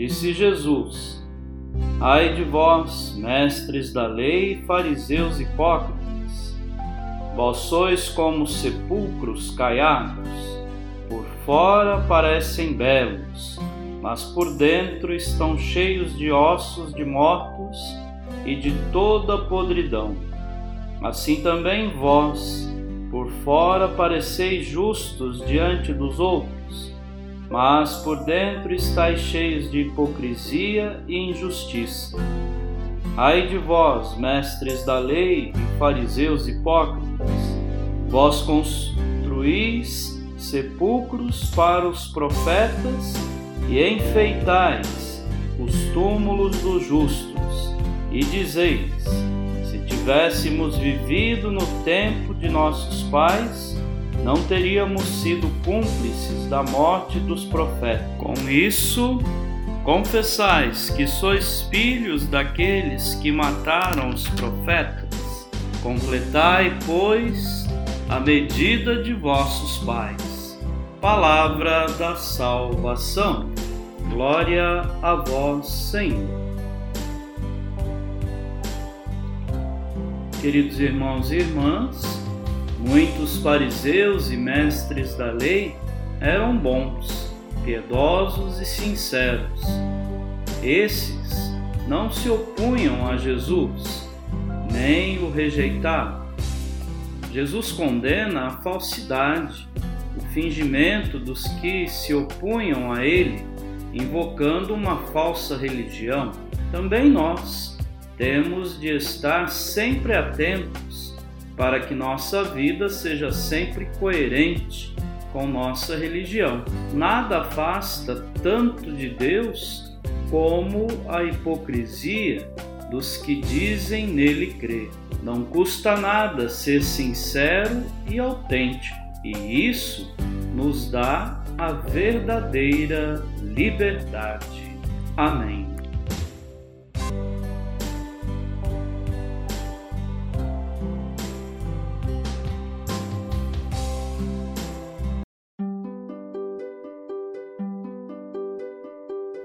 disse Jesus: Ai de vós, mestres da lei, fariseus hipócritas, vós sois como sepulcros caiados, por fora parecem belos, mas por dentro estão cheios de ossos de mortos e de toda podridão. Assim também vós, por fora pareceis justos diante dos outros, mas por dentro estáis cheios de hipocrisia e injustiça. Ai de vós, mestres da lei e fariseus hipócritas, vós construís sepulcros para os profetas e enfeitais os túmulos dos justos, e dizeis: se tivéssemos vivido no tempo de nossos pais, não teríamos sido cúmplices da morte dos profetas. Com isso, confessais que sois filhos daqueles que mataram os profetas. Completai, pois, a medida de vossos pais. Palavra da salvação. Glória a vós, Senhor. Queridos irmãos e irmãs, Muitos fariseus e mestres da lei eram bons, piedosos e sinceros. Esses não se opunham a Jesus, nem o rejeitavam. Jesus condena a falsidade, o fingimento dos que se opunham a ele, invocando uma falsa religião. Também nós temos de estar sempre atentos para que nossa vida seja sempre coerente com nossa religião. Nada afasta tanto de Deus como a hipocrisia dos que dizem nele crer. Não custa nada ser sincero e autêntico, e isso nos dá a verdadeira liberdade. Amém.